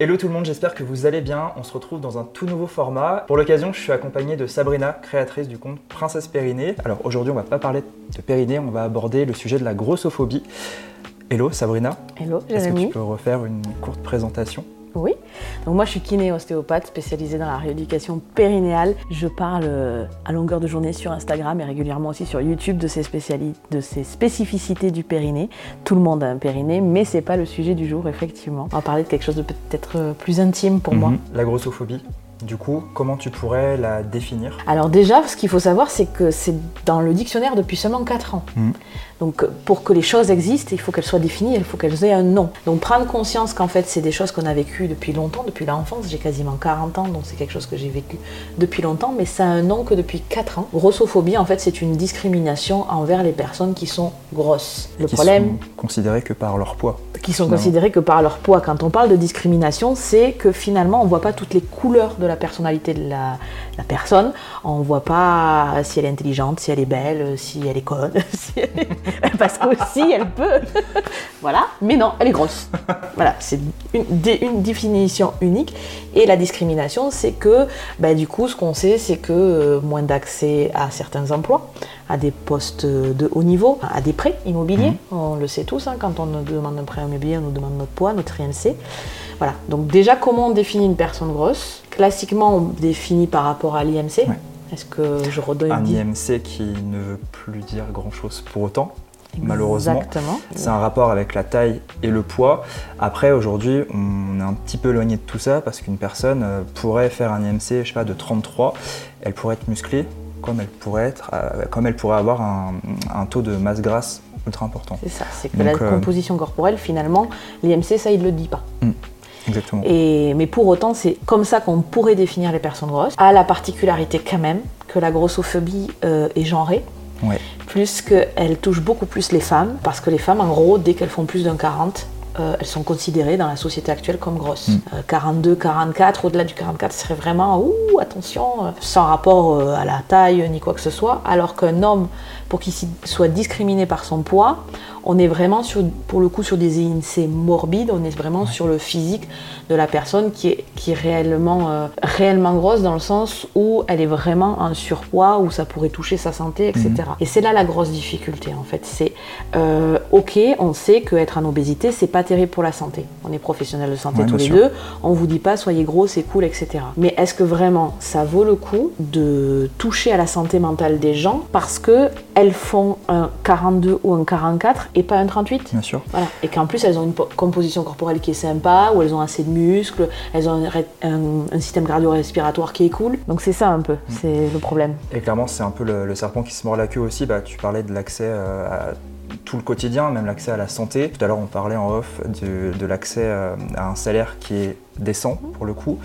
Hello tout le monde, j'espère que vous allez bien. On se retrouve dans un tout nouveau format. Pour l'occasion, je suis accompagné de Sabrina, créatrice du compte Princesse Périnée. Alors aujourd'hui, on va pas parler de périnée, on va aborder le sujet de la grossophobie. Hello Sabrina. Hello, Est-ce que tu peux refaire une courte présentation? Oui. Donc moi, je suis kiné ostéopathe spécialisée dans la rééducation périnéale. Je parle euh, à longueur de journée sur Instagram et régulièrement aussi sur YouTube de ces, spéciali- de ces spécificités du périnée. Tout le monde a un périnée, mais c'est pas le sujet du jour, effectivement. On va parler de quelque chose de peut-être euh, plus intime pour moi. Mhm. La grossophobie, du coup, comment tu pourrais la définir? Alors déjà, ce qu'il faut savoir, c'est que c'est dans le dictionnaire depuis seulement 4 ans. Mhm. Donc pour que les choses existent, il faut qu'elles soient définies, il faut qu'elles aient un nom. Donc prendre conscience qu'en fait, c'est des choses qu'on a vécues depuis longtemps, depuis l'enfance. J'ai quasiment 40 ans, donc c'est quelque chose que j'ai vécu depuis longtemps, mais ça a un nom que depuis 4 ans. Grossophobie, en fait, c'est une discrimination envers les personnes qui sont grosses. Le Qui problème, sont considérés que par leur poids. qui sont finalement. considérés que par leur poids. Quand on parle de discrimination, c'est que finalement, on ne voit pas toutes les couleurs de la personnalité de la, la personne. On ne voit pas si elle est intelligente, si elle est belle, si elle est conne. si elle est- Parce qu'aussi, elle peut. voilà. Mais non, elle est grosse. Voilà, c'est une, dé- une définition unique. Et la discrimination, c'est que, bah, du coup, ce qu'on sait, c'est que euh, moins d'accès à certains emplois, à des postes de haut niveau, à des prêts immobiliers. On le sait tous, hein, quand on nous demande un prêt immobilier, on nous demande notre poids, notre IMC. Voilà. Donc déjà, comment on définit une personne grosse? Classiquement, on définit par rapport à l'IMC. Ouais. Est-ce que je redonne Un IMC qui ne veut plus dire grand-chose pour autant, malheureusement. Exactement. C'est un rapport avec la taille et le poids. Après, aujourd'hui, on est un petit peu éloigné de tout ça parce qu'une personne euh, pourrait faire un IMC, je sais pas, de 33, elle pourrait être musclée, comme elle pourrait être, euh, comme elle pourrait avoir un, un taux de masse grasse ultra important. C'est ça, c'est que Donc, la euh, composition corporelle, finalement, l'IMC, ça, il ne le dit pas. Exactement. Et, mais pour autant, c'est comme ça qu'on pourrait définir les personnes grosses. A la particularité quand même que la grossophobie euh, est genrée, Ouais. plus qu'elle touche beaucoup plus les femmes, parce que les femmes, en gros, dès qu'elles font plus d'un 40, euh, elles sont considérées dans la société actuelle comme grosses. Mm. Euh, 42, 44, au-delà du 44, ce serait vraiment, ouh, attention, euh, sans rapport euh, à la taille ni quoi que ce soit, alors qu'un homme, pour qu'il soit discriminé par son poids, on est vraiment sur, pour le coup sur des INC morbides, on est vraiment sur le physique de la personne qui est, qui est réellement, euh, réellement grosse dans le sens où elle est vraiment en surpoids, où ça pourrait toucher sa santé, etc. Et c'est là la grosse difficulté en fait. C'est euh, ok, on sait qu'être en obésité, c'est pas terrible pour la santé. On est professionnels de santé Ouais, tous les sûr. deux, on vous dit pas soyez gros, c'est cool, etc. Mais est-ce que vraiment ça vaut le coup de toucher à la santé mentale des gens parce que elles font un 42 ou un 44 et pas un 38 Bien sûr. voilà. Et qu'en plus, elles ont une po- composition corporelle qui est sympa, où elles ont assez de muscles, elles ont un, ré- un- un système cardio-respiratoire qui est cool. Donc c'est ça un peu, c'est le problème. Et clairement, c'est un peu le, le serpent qui se mord la queue aussi. Bah, tu parlais de l'accès euh, à tout le quotidien, même l'accès à la santé. Tout à l'heure, on parlait en off de, de l'accès euh, à un salaire qui est décent, pour le coup.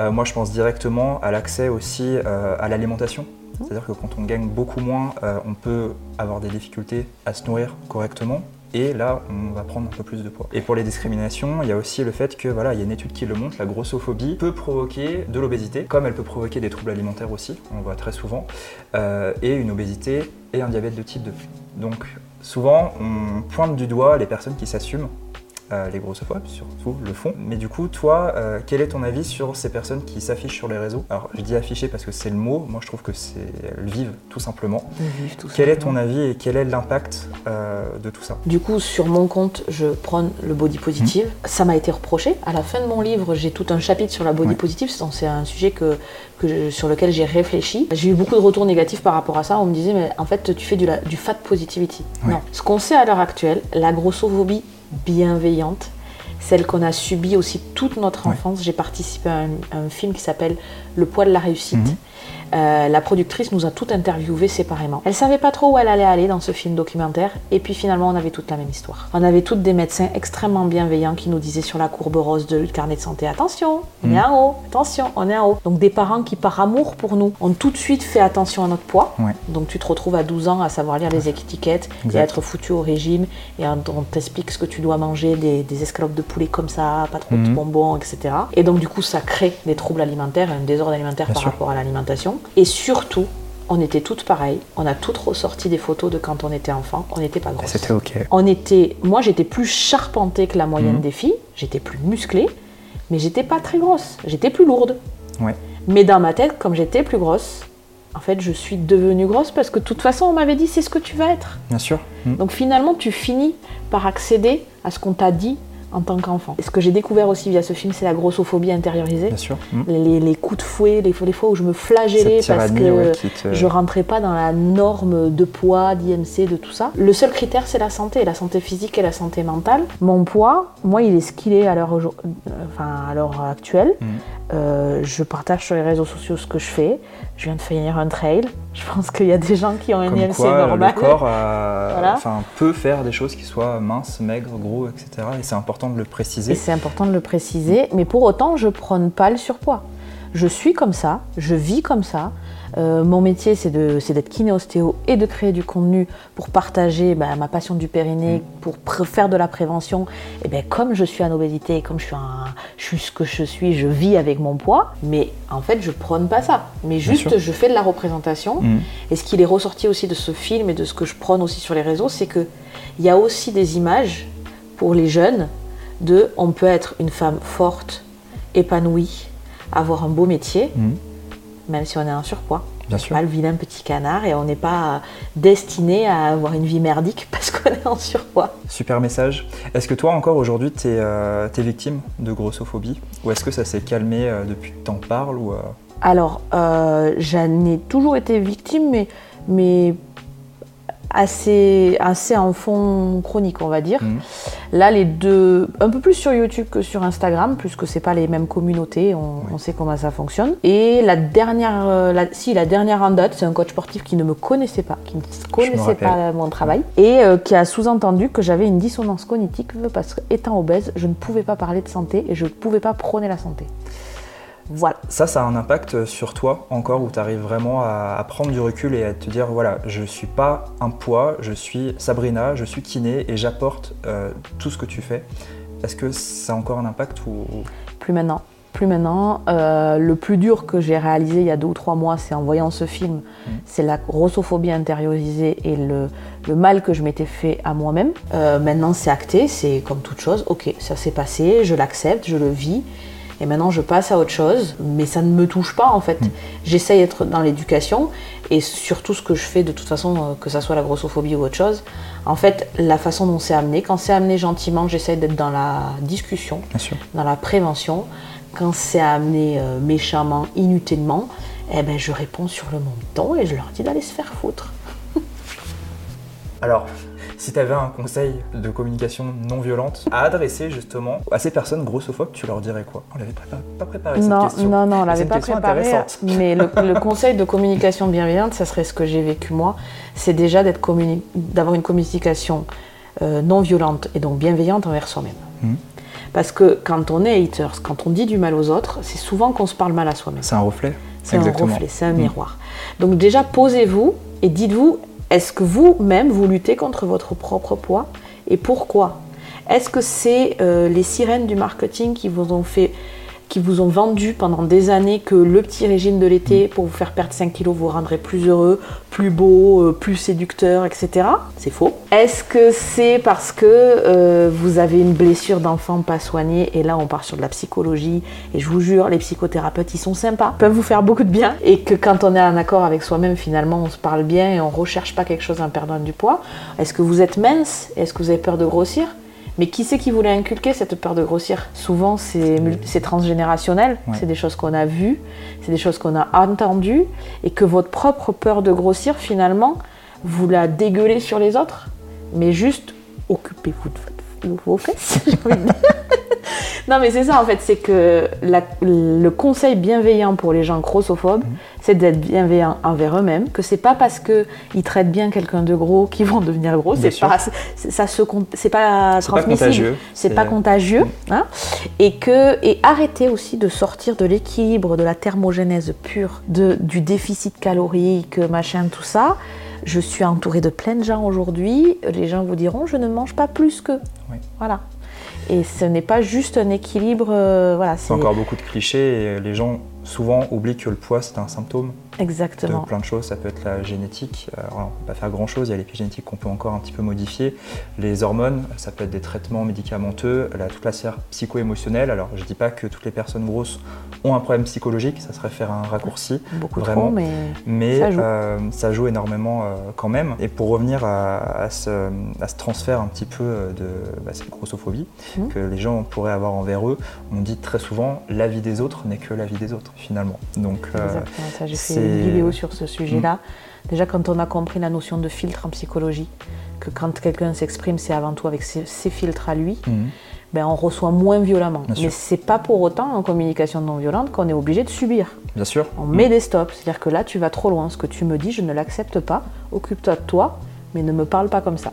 Euh, moi, je pense directement à l'accès aussi euh, à l'alimentation. C'est-à-dire que quand on gagne beaucoup moins, euh, on peut avoir des difficultés à se nourrir correctement. Et là, on va prendre un peu plus de poids. Et pour les discriminations, il y a aussi le fait que, voilà, il y a une étude qui le montre, la grossophobie peut provoquer de l'obésité, comme elle peut provoquer des troubles alimentaires aussi, on le voit très souvent, euh, et une obésité et un diabète de type 2. Donc, souvent, on pointe du doigt les personnes qui s'assument, euh, les grossophobes surtout le font. Mais du coup, toi, euh, quel est ton avis sur ces personnes qui s'affichent sur les réseaux? Alors, je dis afficher parce que c'est le mot, moi je trouve que c'est elles vivent tout simplement. Quel est ton avis et quel est l'impact euh, de tout ça? Du coup, sur mon compte, je prône le body positive. Ça m'a été reproché. À la fin de mon livre, j'ai tout un chapitre sur la body Ouais. positive. C'est un sujet que, que je- sur lequel j'ai réfléchi. J'ai eu beaucoup de retours négatifs par rapport à ça. On me disait, mais en fait, tu fais du, la- du fat positivity. Ouais. Non. Ce qu'on sait à l'heure actuelle, la grossophobie bienveillante, celle qu'on a subie aussi toute notre Ouais. enfance. J'ai participé à un, à un film qui s'appelle Le poids de la réussite. Mhm. Euh, la productrice nous a tout interviewé séparément. Elle savait pas trop où elle allait aller dans ce film documentaire, et puis finalement on avait toute la même histoire. On avait toutes des médecins extrêmement bienveillants qui nous disaient sur la courbe rose de le carnet de santé attention, on est en haut, attention, on est en haut. Donc des parents qui par amour pour nous ont tout de suite fait attention à notre poids. Ouais. Donc tu te retrouves à 12 ans à savoir lire les étiquettes et à être foutu au régime et on t'explique ce que tu dois manger, des, des escalopes de poulet comme ça, pas trop de Mhm. bonbons, etc. Et donc du coup ça crée des troubles alimentaires, un désordre alimentaire Bien par sûr. rapport à l'alimentation. Et surtout, on était toutes pareilles, on a toutes ressorti des photos de quand on était enfant, on n'était pas grosses. C'était ok. On était, moi j'étais plus charpentée que la moyenne Mhm. des filles, j'étais plus musclée, Mais j'étais pas très grosse, j'étais plus lourde. Ouais. Mais dans ma tête, comme j'étais plus grosse, en fait, je suis devenue grosse parce que de toute façon, on m'avait dit c'est ce que tu vas être. Bien sûr. Mm. Donc finalement, tu finis par accéder à ce qu'on t'a dit en tant qu'enfant. Et ce que j'ai découvert aussi via ce film, c'est la grossophobie intériorisée. Bien sûr. Mm. Les, les coups de fouet, les, fois- les fois où je me flagellais parce que ouais, te- je rentrais pas dans la norme de poids, d'IMC, de tout ça. Le seul critère, c'est la santé, la santé physique et la santé mentale. Mon poids, moi, il est ce qu'il est à l'heure enfin, à l'heure actuelle. Mhm. Euh, je partage sur les réseaux sociaux ce que je fais. Je viens de finir un trail. Je pense qu'il y a des gens qui ont un Comme IMC quoi, normal. le corps Voilà. peut faire des choses qui soient minces, maigres, gros, etc. Et c'est important de le préciser. c'est important de le préciser, mais pour autant, je prône pas le surpoids. Je suis comme ça, je vis comme ça. Euh, mon métier, c'est d'être kiné-ostéo et de créer du contenu pour partager bah, ma passion du périnée, pour pr- faire de la prévention. Et bien, comme je suis en obésité, comme je suis, un- je suis ce que je suis, je vis avec mon poids, mais en fait, je prône pas ça. Mais juste, je fais de la représentation. Mhm. Et ce qu'il est ressorti aussi de ce film et de ce que je prône aussi sur les réseaux, c'est que il y a aussi des images pour les jeunes de on peut être une femme forte, épanouie, avoir un beau métier, Mhm. même si on est en surpoids. Bien sûr. Pas le vilain petit canard et on n'est pas destiné à avoir une vie merdique parce qu'on est en surpoids. Super message. Est-ce que toi encore aujourd'hui tu es, victime de grossophobie Ou est-ce que ça s'est calmé euh, depuis que t'en parles ou, euh, Alors, euh, j'en ai toujours été victime, mais, mais assez, assez en fond chronique, on va dire. Mhm. Là, les deux, un peu plus sur YouTube que sur Instagram, puisque c'est pas les mêmes communautés, on, on sait comment ça fonctionne. Et la dernière, euh, la- si la dernière en date, c'est un coach sportif qui ne me connaissait pas, qui ne connaissait pas mon travail, et euh, qui a sous-entendu que j'avais une dissonance cognitive parce qu'étant obèse, je ne pouvais pas parler de santé et je ne pouvais pas prôner la santé. Voilà. Ça, ça a un impact sur toi encore où tu arrives vraiment à, à prendre du recul et à te dire voilà, je suis pas un poids, je suis Sabrina, je suis kiné et j'apporte euh, tout ce que tu fais. Est-ce que ça a encore un impact ou Plus maintenant. Plus maintenant. Euh, le plus dur que j'ai réalisé il y a deux ou trois mois, c'est en voyant ce film, c'est la grossophobie intériorisée et le, le mal que je m'étais fait à moi-même. Euh, maintenant, c'est acté, c'est comme toute chose. Ok, ça s'est passé, je l'accepte, je le vis. Et maintenant, je passe à autre chose, mais ça ne me touche pas en fait. J'essaye d'être dans l'éducation et surtout ce que je fais de toute façon, euh, que ça soit la grossophobie ou autre chose, en fait, la façon dont c'est amené, quand c'est amené gentiment, j'essaye d'être dans la discussion, dans la prévention. Quand c'est amené euh, méchamment, inutilement, eh ben, je réponds sur le montant et je leur dis d'aller se faire foutre. Alors, si tu avais un conseil de communication non violente à adresser justement à ces personnes grossophobes, tu leur dirais quoi? On l'avait pas, pas préparé cette non, question. non, non, on l'avait pas préparé. intéressante. Mais le, le conseil de communication bienveillante, ça serait ce que j'ai vécu moi, c'est déjà d'être d'avoir une communication euh, non violente et donc bienveillante envers soi-même. Mhm. Parce que quand on est haters, quand on dit du mal aux autres, c'est souvent qu'on se parle mal à soi-même. C'est un reflet C'est un reflet, c'est un Mm. miroir. Donc déjà, posez-vous et dites-vous, est-ce que vous-même, vous luttez contre votre propre poids et pourquoi? Est-ce que c'est euh, les sirènes du marketing qui vous ont fait qui vous ont vendu pendant des années que le petit régime de l'été pour vous faire perdre 5 kilos vous rendrait plus heureux, plus beau, euh, plus séducteur, etc. C'est faux. Est-ce que c'est parce que euh, vous avez une blessure d'enfant pas soignée et là on part sur de la psychologie et je vous jure les psychothérapeutes ils sont sympas, peuvent vous faire beaucoup de bien et que quand on est en accord avec soi-même finalement on se parle bien et on recherche pas quelque chose en perdant du poids. Est-ce que vous êtes mince? Est-ce que vous avez peur de grossir? Mais qui c'est qui voulait inculquer cette peur de grossir? Souvent, c'est transgénérationnel, Ouais. c'est des choses qu'on a vues, c'est des choses qu'on a entendues, et que votre propre peur de grossir, finalement, vous la dégueulez sur les autres, mais juste occupez-vous de, votre- de vos fesses. j'ai envie de dire. Non, mais c'est ça en fait, c'est que la- le conseil bienveillant pour les gens grossophobes, c'est d'être bienveillant envers eux-mêmes, que c'est pas parce qu'ils traitent bien quelqu'un de gros qu'ils vont devenir gros, c'est pas, c'est- ça se, c'est pas C'est pas transmissible, contagieux. c'est pas contagieux, hein, et que et arrêter aussi de sortir de l'équilibre, de la thermogénèse pure, de, du déficit calorique, machin, tout ça. Je suis entourée de plein de gens aujourd'hui. Les gens vous diront, je ne mange pas plus que. Oui. Voilà. Et ce n'est pas juste un équilibre. euh, voilà, C'est encore beaucoup de clichés et les gens souvent oublie que le poids c'est un symptôme Exactement. de plein de choses. Ça peut être la génétique, alors, on peut pas faire grand chose, il y a l'épigénétique qu'on peut encore un petit peu modifier. Les hormones, ça peut être des traitements médicamenteux, la, toute la sphère psycho-émotionnelle. Alors je dis pas que toutes les personnes grosses ont un problème psychologique, ça serait faire un raccourci. Beaucoup vraiment. trop, mais, Mais Ça joue. euh, ça joue énormément euh, quand même. Et pour revenir à, à ce, à ce transfert un petit peu euh, de bah, cette grossophobie Mhm. que les gens pourraient avoir envers eux, on dit très souvent la vie des autres n'est que la vie des autres finalement. Donc euh, Exactement, ça, j'ai fait c'est- une vidéo sur ce sujet-là. Déjà, quand on a compris la notion de filtre en psychologie, que quand quelqu'un s'exprime, c'est avant tout avec ses, ses filtres à lui, mhm. ben, on reçoit moins violemment. Bien. Mais c'est pas pour autant en communication non violente qu'on est obligé de subir. bien sûr. On met des stops, c'est-à-dire que là, tu vas trop loin. Ce que tu me dis, je ne l'accepte pas. Occupe-toi de toi, mais ne me parle pas comme ça.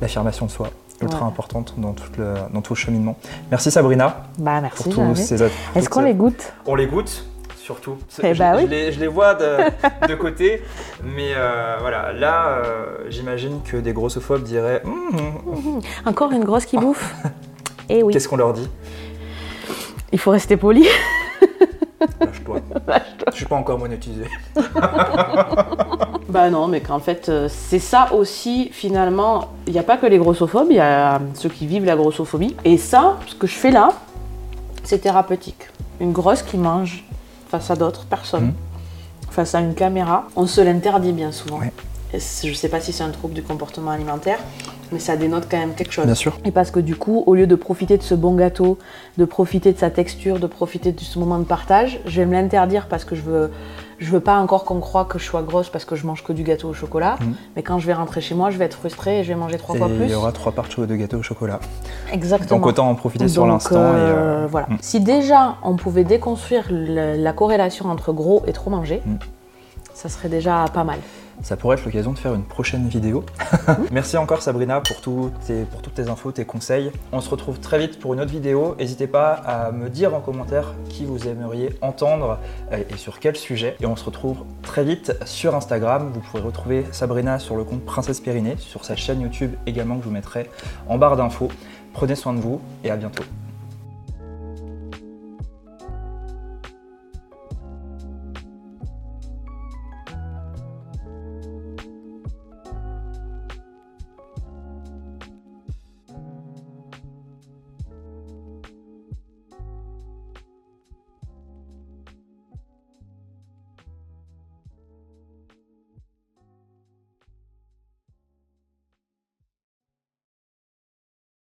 L'affirmation de soi, ultra Ouais. importante dans tout, le, dans tout le cheminement. Merci Sabrina Bah pour merci. Est-ce qu'on les goûte? On les goûte surtout. Eh je, bah je oui. les, je les vois de, de côté, mais euh, voilà, là, euh, j'imagine que des grossophobes diraient Hum, hum, Encore une grosse qui bouffe Eh oui, Qu'est-ce qu'on leur dit? Il faut rester poli. Lâche-toi. Je suis pas encore monétisé. Bah non, mais qu'en fait, euh, c'est ça aussi, finalement, il n'y a pas que les grossophobes, il y a ceux qui vivent la grossophobie. Et ça, ce que je fais là, c'est thérapeutique. Une grosse qui mange face à d'autres personnes, Mhm. face à une caméra, on se l'interdit bien souvent. Ouais. Et c'est- je sais pas si c'est un trouble du comportement alimentaire, mais ça dénote quand même quelque chose. Bien sûr. Et parce que du coup, au lieu de profiter de ce bon gâteau, de profiter de sa texture, de profiter de ce moment de partage, je vais me l'interdire parce que je veux, je veux pas encore qu'on croit que je sois grosse parce que je mange que du gâteau au chocolat. Mhm. Mais quand je vais rentrer chez moi, je vais être frustrée et je vais manger trois Et fois plus. il y aura trois parts de gâteau au chocolat. Exactement. Donc autant en profiter sur l'instant. et, euh, euh, voilà. mm. Si déjà on pouvait déconstruire le- la corrélation entre gros et trop manger, Mm. ça serait déjà pas mal. Ça pourrait être l'occasion de faire une prochaine vidéo. Merci encore Sabrina pour, tout tes- pour toutes tes infos, tes conseils. On se retrouve très vite pour une autre vidéo. N'hésitez pas à me dire en commentaire qui vous aimeriez entendre euh, et sur quel sujet. Et on se retrouve très vite sur Instagram. Vous pourrez retrouver Sabrina sur le compte Princesse Périnée, sur sa chaîne YouTube également que je vous mettrai en barre d'infos. Prenez soin de vous et à bientôt.